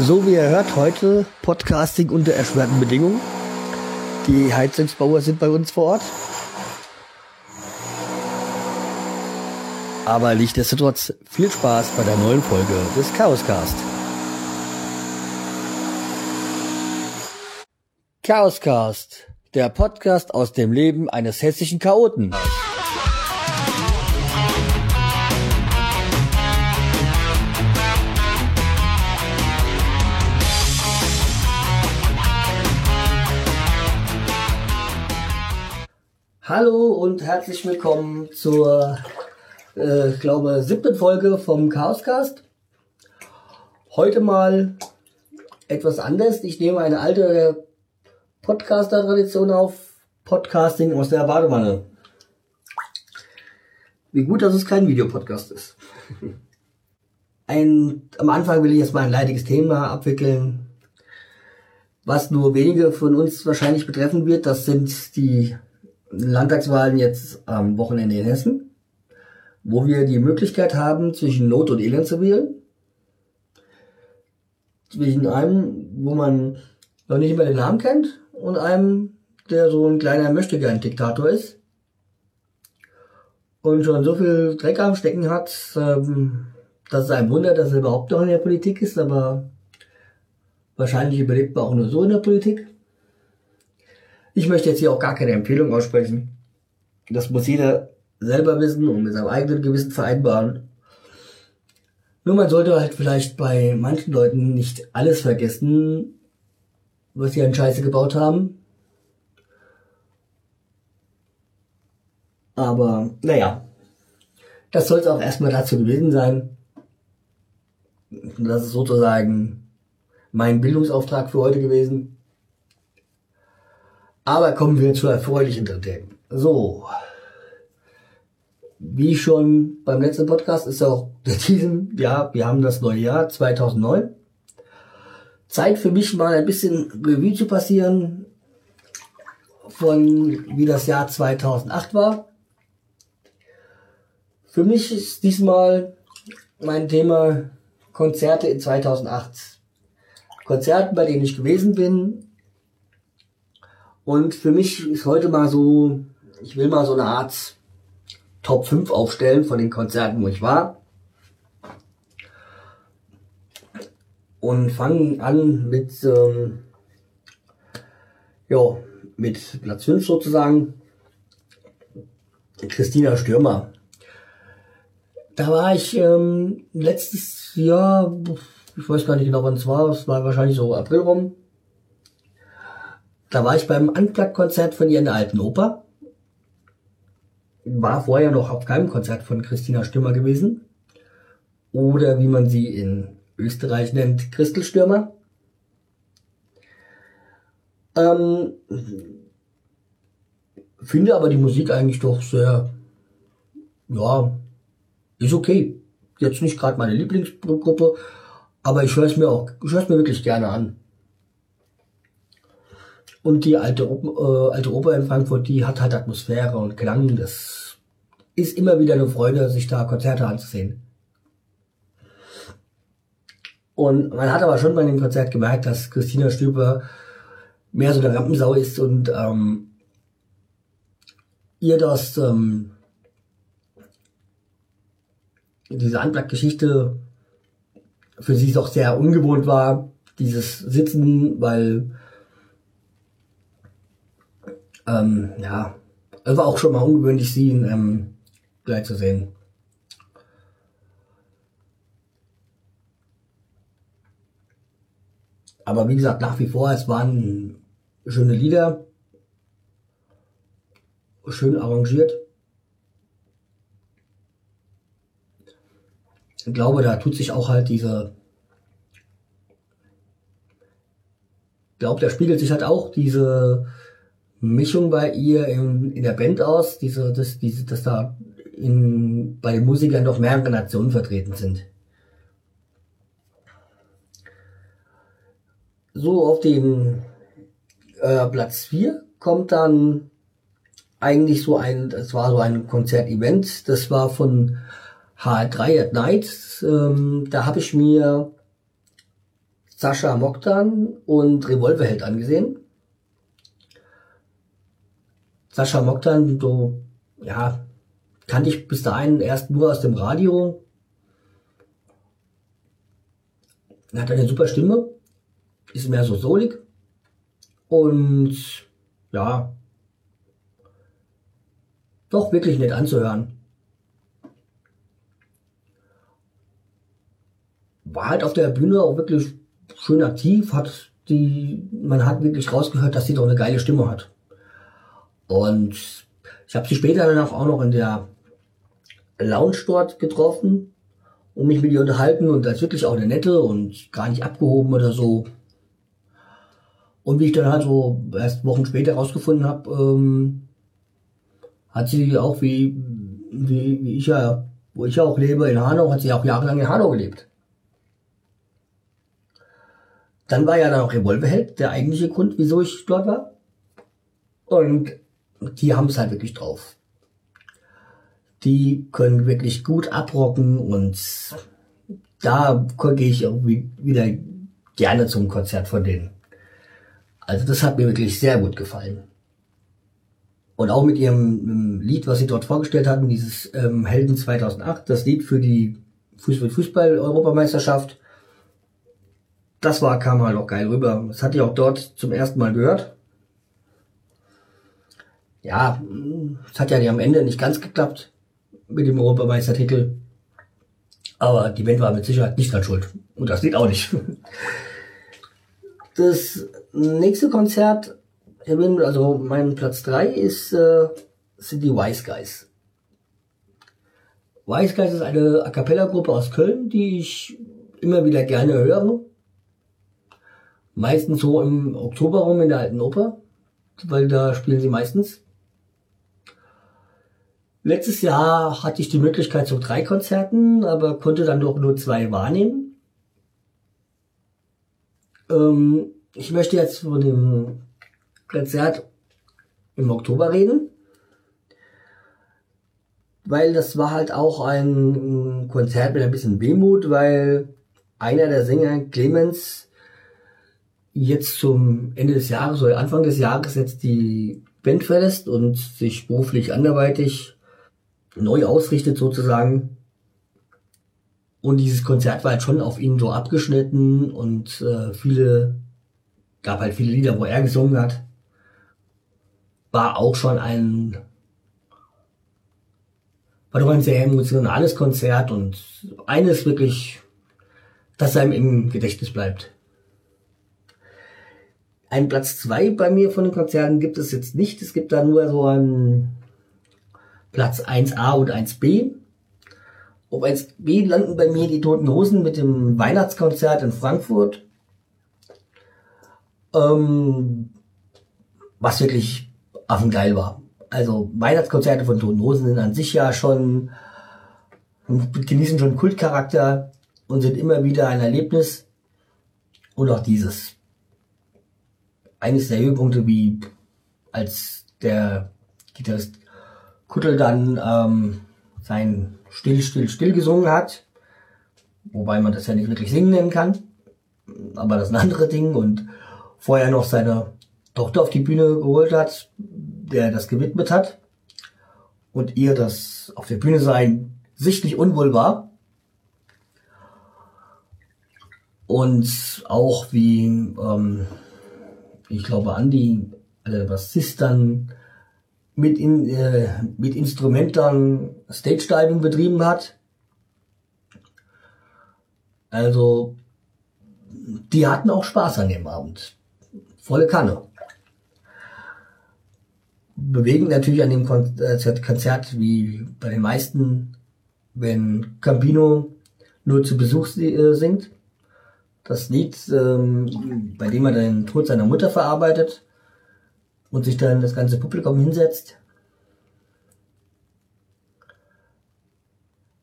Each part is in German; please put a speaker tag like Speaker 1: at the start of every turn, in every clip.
Speaker 1: So wie ihr hört, heute Podcasting unter erschwerten Bedingungen. Die Heizungsbauer sind bei uns vor Ort. Aber nichtsdestotrotz viel Spaß bei der neuen Folge des Chaoscast. Chaoscast, der Podcast aus dem Leben eines hessischen Chaoten. Hallo und herzlich willkommen zur, äh, glaube, siebten Folge vom Chaoscast. Heute mal etwas anders. Ich nehme eine alte Podcaster-Tradition auf. Podcasting aus der Badewanne. Wie gut, dass es kein Videopodcast ist. Ein, am Anfang will ich jetzt mal ein leidiges Thema abwickeln, was nur wenige von uns wahrscheinlich betreffen wird. Das sind die Landtagswahlen jetzt am Wochenende in Hessen, wo wir die Möglichkeit haben, zwischen Not und Elend zu wählen. Zwischen einem, wo man noch nicht immer den Namen kennt, und einem, der so ein kleiner Möchtegern-Diktator ist. Und schon so viel Dreck am Stecken hat, ähm, dass es ein Wunder, dass er überhaupt noch in der Politik ist, aber wahrscheinlich überlebt man auch nur so in der Politik. Ich möchte jetzt hier auch gar keine Empfehlung aussprechen. Das muss jeder selber wissen und mit seinem eigenen Gewissen vereinbaren. Nur man sollte halt vielleicht bei manchen Leuten nicht alles vergessen, was sie an Scheiße gebaut haben. Aber naja, das soll es auch erstmal dazu gewesen sein. Das ist sozusagen mein Bildungsauftrag für heute gewesen. Aber kommen wir zu erfreulichen Themen. So. Wie schon beim letzten Podcast ist auch in diesem Jahr, wir haben das neue Jahr 2009. Zeit für mich mal ein bisschen Revue zu passieren von wie das Jahr 2008 war. Für mich ist diesmal mein Thema Konzerte in 2008. Konzerten, bei denen ich gewesen bin, und für mich ist heute mal so, ich will mal so eine Art Top 5 aufstellen von den Konzerten, wo ich war. Und fangen an mit, ähm, ja, mit Platz 5 sozusagen. Christina Stürmer. Da war ich ähm, letztes Jahr, ich weiß gar nicht genau wann es war, es war wahrscheinlich so April rum, da war ich beim Unplugged-Konzert von ihr in der Alten Oper. War vorher noch auf keinem Konzert von Christina Stürmer gewesen. Oder wie man sie in Österreich nennt, Christelstürmer. Ähm, finde aber die Musik eigentlich doch sehr, ja, ist okay. Jetzt nicht gerade meine Lieblingsgruppe, aber ich höre es mir auch, ich höre es mir wirklich gerne an. Und die alte, äh, alte Oper in Frankfurt, die hat halt Atmosphäre und Klang. Das ist immer wieder eine Freude, sich da Konzerte anzusehen. Und man hat aber schon bei dem Konzert gemerkt, dass Christina Stüber mehr so eine Rampensau ist und ähm, ihr das ähm, diese Unplugged-Geschichte für sie doch sehr ungewohnt war, dieses Sitzen, weil ähm, ja, es war auch schon mal ungewöhnlich, sie ähm, gleich zu sehen. Aber wie gesagt, nach wie vor, es waren schöne Lieder, schön arrangiert. Ich glaube, da tut sich auch halt diese, ich glaube, da spiegelt sich halt auch diese Mischung bei ihr in, in der Band aus, diese, dass, diese, dass da in, bei den Musikern doch mehrere Nationen vertreten sind. So auf dem äh, Platz 4 kommt dann eigentlich so ein, das war so ein Konzertevent, das war von H3 at Night. Ähm, da habe ich mir Sascha Moktan und Revolverheld angesehen. Sascha Moktan, so, ja, kannte ich bis dahin erst nur aus dem Radio. Er hat eine super Stimme, ist mehr so solig und ja, doch wirklich nett anzuhören. War halt auf der Bühne auch wirklich schön aktiv, hat die, man hat wirklich rausgehört, dass sie doch eine geile Stimme hat. Und ich habe sie später dann auch noch in der Lounge dort getroffen und mich mit ihr unterhalten und als wirklich auch eine nette und gar nicht abgehoben oder so. Und wie ich dann halt so erst Wochen später rausgefunden habe, ähm, hat sie auch wie, wie, wie ich ja, wo ich ja auch lebe, in Hanau, hat sie auch jahrelang in Hanau gelebt. Dann war ja dann auch Revolverheld, der eigentliche Grund, wieso ich dort war. Und die haben es halt wirklich drauf. Die können wirklich gut abrocken und da gehe ich irgendwie wieder gerne zum Konzert von denen. Also das hat mir wirklich sehr gut gefallen. Und auch mit ihrem Lied, was sie dort vorgestellt hatten, dieses ähm, Helden 2008, das Lied für die Fußball-Europameisterschaft, das war, kam halt auch geil rüber. Das hatte ich auch dort zum ersten Mal gehört. Ja, es hat ja am Ende nicht ganz geklappt mit dem Europameistertitel. Aber die Band war mit Sicherheit nicht dran schuld. Und das Lied auch nicht. Das nächste Konzert also mein Platz 3 ist, äh, sind die Wise Guys. Wise Guys ist eine A Cappella Gruppe aus Köln, die ich immer wieder gerne höre. Meistens so im Oktober rum in der alten Oper, weil da spielen sie meistens. Letztes Jahr hatte ich die Möglichkeit zu drei Konzerten, aber konnte dann doch nur zwei wahrnehmen. Ähm, ich möchte jetzt von dem Konzert im Oktober reden, weil das war halt auch ein Konzert mit ein bisschen Wehmut, weil einer der Sänger, Clemens, jetzt zum Ende des Jahres oder Anfang des Jahres jetzt die Band verlässt und sich beruflich anderweitig neu ausrichtet sozusagen. Und dieses Konzert war halt schon auf ihn so abgeschnitten und äh, viele, gab halt viele Lieder, wo er gesungen hat war auch schon ein, war doch ein sehr emotionales Konzert und eines wirklich, das einem im Gedächtnis bleibt. Ein Platz zwei bei mir von den Konzerten gibt es jetzt nicht. Es gibt da nur so einen Platz 1a und 1b. Auf 1b landen bei mir die Toten Hosen mit dem Weihnachtskonzert in Frankfurt. Ähm, was wirklich affengeil war. Also Weihnachtskonzerte von Toten Hosen sind an sich ja schon, genießen schon Kultcharakter und sind immer wieder ein Erlebnis. Und auch dieses. Eines der Höhepunkte, wie als der Gitarrist Kuttel dann ähm, sein Still, Still, Still gesungen hat. Wobei man das ja nicht wirklich singen nennen kann. Aber das ist ein anderes Ding. Und vorher noch seine Tochter auf die Bühne geholt hat, der das gewidmet hat und ihr das auf der Bühne sein sichtlich unwohl war. Und auch wie, ähm, ich glaube, Andy, äh, Bassist dann mit, in, äh, mit Instrumentern Stage Diving betrieben hat. Also, die hatten auch Spaß an dem Abend. Volle Kanne bewegen natürlich an dem äh, Konzert wie bei den meisten, wenn Campino nur zu Besuch äh, singt. Das Lied, ähm, bei dem er den Tod seiner Mutter verarbeitet und sich dann das ganze Publikum hinsetzt.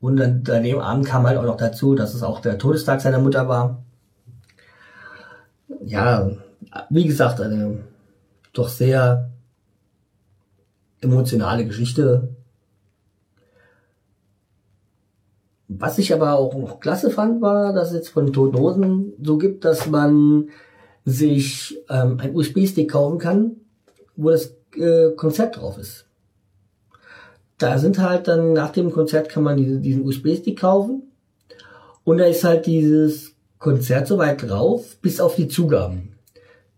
Speaker 1: Und dann daneben Abend kam halt auch noch dazu, dass es auch der Todestag seiner Mutter war. Ja, wie gesagt, eine doch sehr emotionale Geschichte. Was ich aber auch noch klasse fand, war, dass es jetzt von Toten Hosen so gibt, dass man sich ähm, ein USB-Stick kaufen kann, wo das äh, Konzert drauf ist. Da sind halt dann nach dem Konzert kann man diese, diesen USB-Stick kaufen und da ist halt dieses Konzert soweit drauf, bis auf die Zugaben.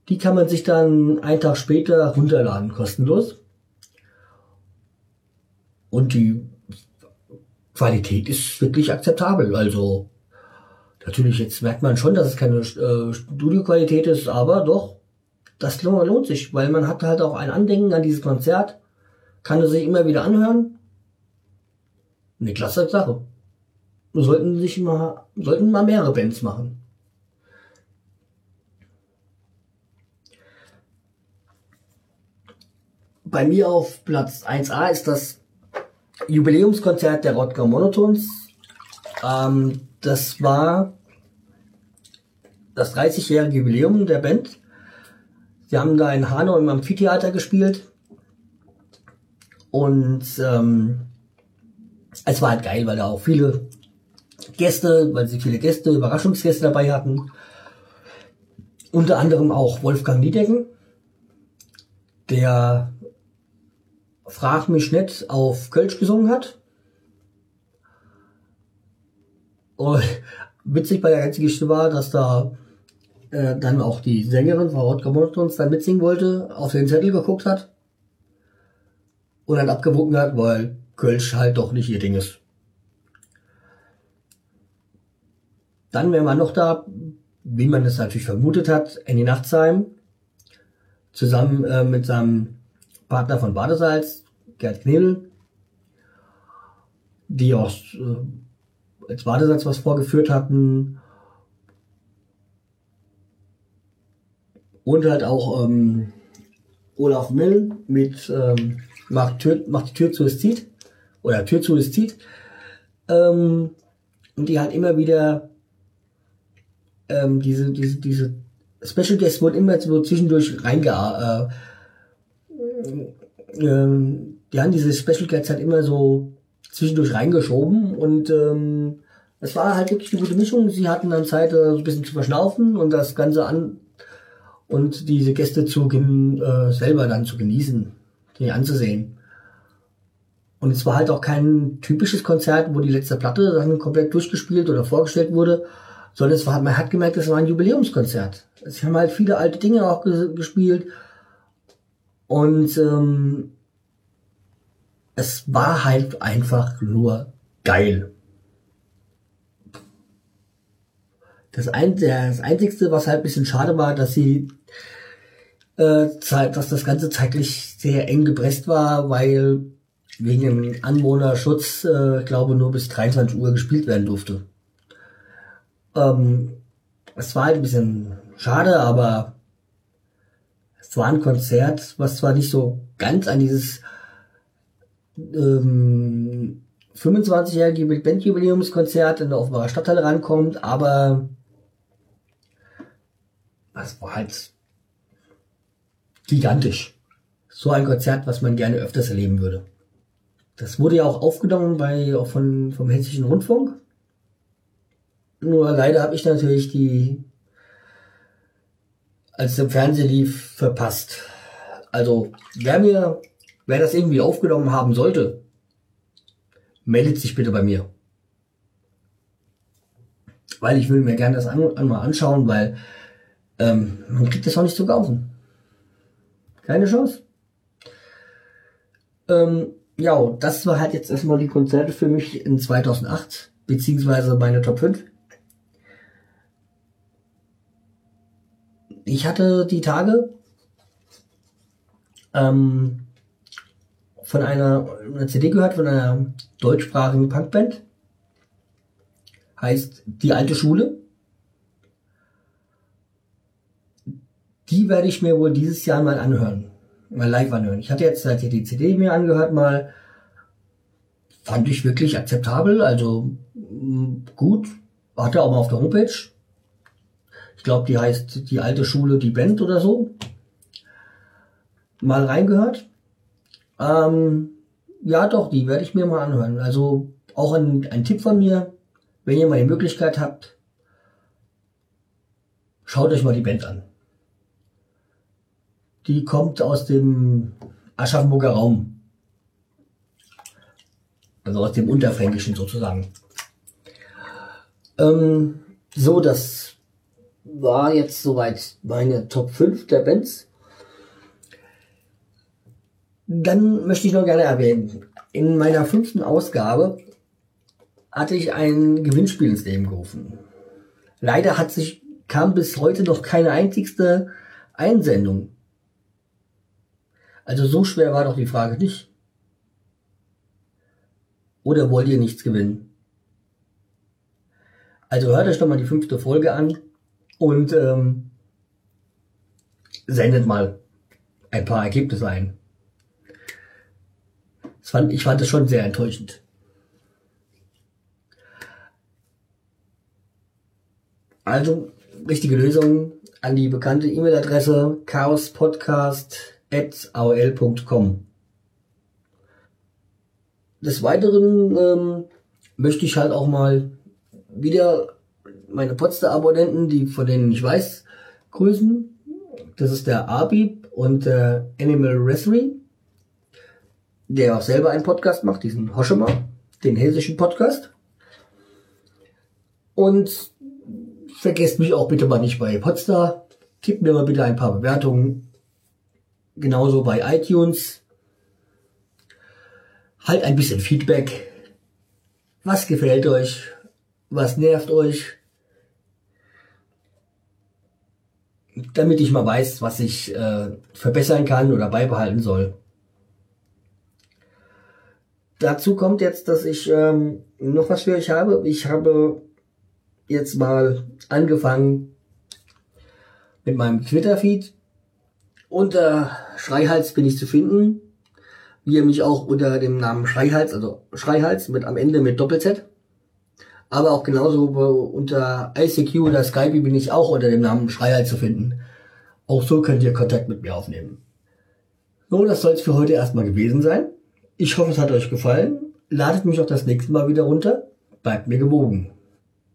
Speaker 1: Die kann man sich dann einen Tag später runterladen, kostenlos. Und die Qualität ist wirklich akzeptabel. Also natürlich, jetzt merkt man schon, dass es keine äh, Studioqualität ist, aber doch, das lohnt sich, weil man hat halt auch ein Andenken an dieses Konzert, kann es sich immer wieder anhören. Eine klasse Sache. Sollten sich mal, sollten mal mehrere Bands machen. Bei mir auf Platz 1a ist das Jubiläumskonzert der Rodger Monotons. Ähm, das war das 30-jährige Jubiläum der Band. Sie haben da in Hanau im Amphitheater gespielt. Und ähm, es war halt geil, weil da auch viele Gäste, weil sie viele Gäste, Überraschungsgäste dabei hatten. Unter anderem auch Wolfgang Niedecken, der Frag mich nicht auf Kölsch gesungen hat. Und witzig bei der ganzen Geschichte war, dass da äh, dann auch die Sängerin Frau Rodger Monotons dann mitsingen wollte, auf den Zettel geguckt hat und dann abgewunken hat, weil Kölsch halt doch nicht ihr Ding ist. Dann wäre man noch da, wie man es natürlich vermutet hat, Andy Nachtsheim, zusammen äh, mit seinem Partner von Badesalz, Gerd Knedel, die auch äh, als Badesalz was vorgeführt hatten. Und halt auch ähm, Olaf Mill mit ähm, macht, Tür, macht die Tür zu, zieht. Oder Tür zu, zieht. Ähm, und die halt immer wieder ähm, diese, diese, diese Special Guests wurden immer so zwischendurch reinge... Äh, ähm, die haben diese Special Guests halt immer so zwischendurch reingeschoben und ähm, es war halt wirklich eine gute Mischung. Sie hatten dann Zeit, äh, so ein bisschen zu verschnaufen und das Ganze an und diese Gäste zu äh, selber dann zu genießen, die anzusehen. Und es war halt auch kein typisches Konzert, wo die letzte Platte dann komplett durchgespielt oder vorgestellt wurde, sondern es war, man hat gemerkt, es war ein Jubiläumskonzert. Sie haben halt viele alte Dinge auch gespielt und ähm, es war halt einfach nur geil. Das, ein, das Einzigste, was halt ein bisschen schade war, dass sie äh, dass das Ganze zeitlich sehr eng gepresst war, weil wegen dem Anwohnerschutz, äh, glaube nur bis 23 Uhr gespielt werden durfte. Ähm, es war halt ein bisschen schade, aber es war ein Konzert, was zwar nicht so ganz an dieses ähm, 25-jährige Big Band Jubiläumskonzert in der Offenbarer Stadtteil rankommt, aber es war halt gigantisch. So ein Konzert, was man gerne öfters erleben würde. Das wurde ja auch aufgenommen bei auch von vom Hessischen Rundfunk. Nur leider habe ich natürlich die, als es im Fernsehen lief, verpasst. Also wer mir, wer das irgendwie aufgenommen haben sollte, meldet sich bitte bei mir. Weil ich will mir gerne das an, an mal anschauen, weil ähm, man kriegt das auch nicht zu kaufen. Keine Chance. Ähm, ja, das war halt jetzt erstmal die Konzerte für mich in 2008, beziehungsweise meine Top 5. Ich hatte die Tage ähm, von einer, einer CD gehört, von einer deutschsprachigen Punkband. Heißt Die alte Schule. Die werde ich mir wohl dieses Jahr mal anhören. Mal live anhören. Ich hatte jetzt seit die CD mir angehört mal. Fand ich wirklich akzeptabel, also mm, gut. Hatte auch mal auf der Homepage. Ich glaube, die heißt die alte Schule, die Band oder so. Mal reingehört. Ähm, ja, doch, die werde ich mir mal anhören. Also auch ein, ein Tipp von mir. wenn ihr mal die Möglichkeit habt, schaut euch mal die Band an. Die kommt aus dem Aschaffenburger Raum. Also aus dem Unterfränkischen sozusagen. Ähm, so, das war jetzt soweit meine Top 5 der Bands. Dann möchte ich noch gerne erwähnen, in meiner fünften Ausgabe hatte ich ein Gewinnspiel ins Leben gerufen. Leider hat sich, kam bis heute noch keine einzigste Einsendung. Also so schwer war doch die Frage nicht. Oder wollt ihr nichts gewinnen? Also hört euch doch mal die fünfte Folge an und ähm, sendet mal ein paar Ergebnisse ein. Fand, ich fand es schon sehr enttäuschend. Also, richtige Lösung an die bekannte E-Mail-Adresse chaospodcast.aol.com. Des Weiteren ähm, möchte ich halt auch mal wieder meine Podster-Abonnenten, die von denen ich weiß, grüßen. Das ist der Abib und der Animal Wrestling der auch selber einen Podcast macht, diesen Hoschemer, den hessischen Podcast. Und vergesst mich auch bitte mal nicht bei Podstar. Tippt mir mal bitte ein paar Bewertungen. Genauso bei iTunes. Halt ein bisschen Feedback. Was gefällt euch? Was nervt euch? Damit ich mal weiß, was ich äh, verbessern kann oder beibehalten soll. Dazu kommt jetzt, dass ich ähm, noch was für euch habe. Ich habe jetzt mal angefangen mit meinem Twitter-Feed. Unter Schreihals bin ich zu finden. Wie ihr mich auch unter dem Namen Schreihals, also Schreihals mit am Ende mit Doppel-Z. Aber auch genauso unter ICQ oder Skype bin ich auch unter dem Namen Schreihals zu finden. Auch so könnt ihr Kontakt mit mir aufnehmen. So, das soll es für heute erstmal gewesen sein. Ich hoffe, es hat euch gefallen. Ladet mich auch das nächste Mal wieder runter. Bleibt mir gewogen.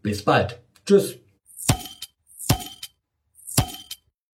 Speaker 1: Bis bald. Tschüss.